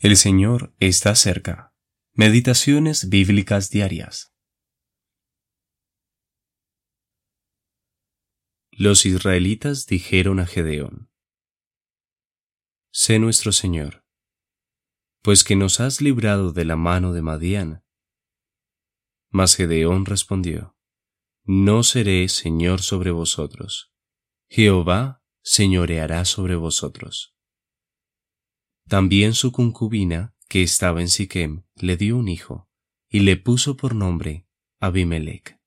El Señor está cerca. Meditaciones bíblicas diarias. Los israelitas dijeron a Gedeón, Sé nuestro Señor, pues que nos has librado de la mano de Madián. Mas Gedeón respondió, No seré Señor sobre vosotros, Jehová señoreará sobre vosotros. También su concubina, que estaba en Siquem, le dio un hijo, y le puso por nombre Abimelech.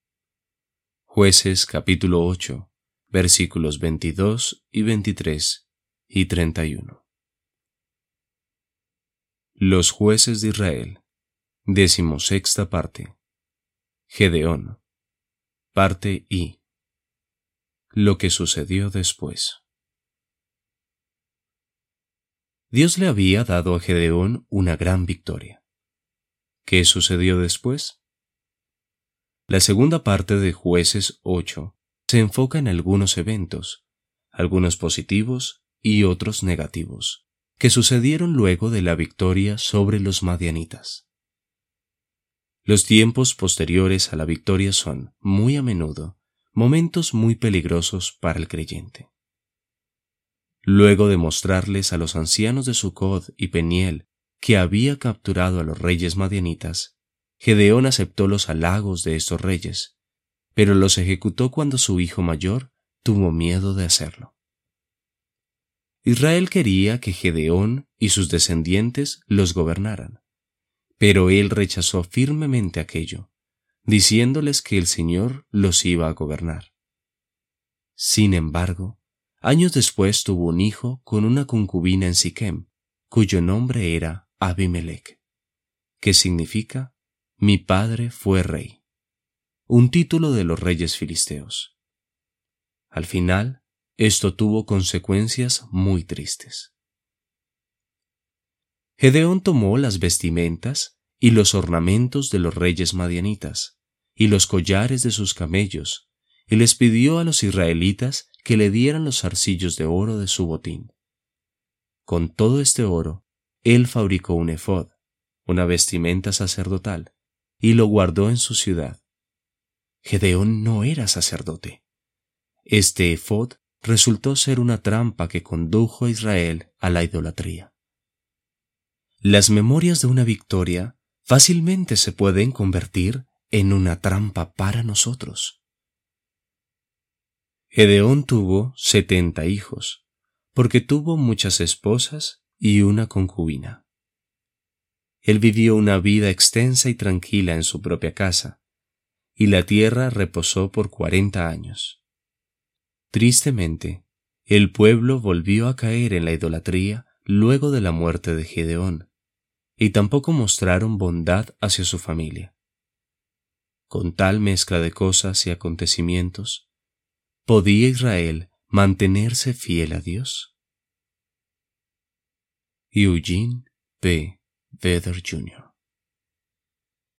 Jueces capítulo 8, versículos 22 y 23 y 31. Los jueces de Israel, decimosexta parte. Gedeón, parte I. Lo que sucedió después. Dios le había dado a Gedeón una gran victoria. ¿Qué sucedió después? La segunda parte de Jueces 8 se enfoca en algunos eventos, algunos positivos y otros negativos, que sucedieron luego de la victoria sobre los madianitas. Los tiempos posteriores a la victoria son, muy a menudo, momentos muy peligrosos para el creyente. Luego de mostrarles a los ancianos de Sucod y Peniel que había capturado a los reyes madianitas, Gedeón aceptó los halagos de estos reyes, pero los ejecutó cuando su hijo mayor tuvo miedo de hacerlo. Israel quería que Gedeón y sus descendientes los gobernaran, pero él rechazó firmemente aquello, diciéndoles que el Señor los iba a gobernar. Sin embargo, Años después tuvo un hijo con una concubina en Siquem, cuyo nombre era Abimelech, que significa Mi padre fue rey, un título de los reyes filisteos. Al final, esto tuvo consecuencias muy tristes. Gedeón tomó las vestimentas y los ornamentos de los reyes madianitas, y los collares de sus camellos, y les pidió a los israelitas que le dieran los arcillos de oro de su botín. Con todo este oro, él fabricó un efod, una vestimenta sacerdotal, y lo guardó en su ciudad. Gedeón no era sacerdote. Este efod resultó ser una trampa que condujo a Israel a la idolatría. Las memorias de una victoria fácilmente se pueden convertir en una trampa para nosotros. Gedeón tuvo setenta hijos, porque tuvo muchas esposas y una concubina. Él vivió una vida extensa y tranquila en su propia casa, y la tierra reposó por cuarenta años. Tristemente, el pueblo volvió a caer en la idolatría luego de la muerte de Gedeón, y tampoco mostraron bondad hacia su familia. Con tal mezcla de cosas y acontecimientos, ¿Podía Israel mantenerse fiel a Dios? Eugene P. Vedder Jr.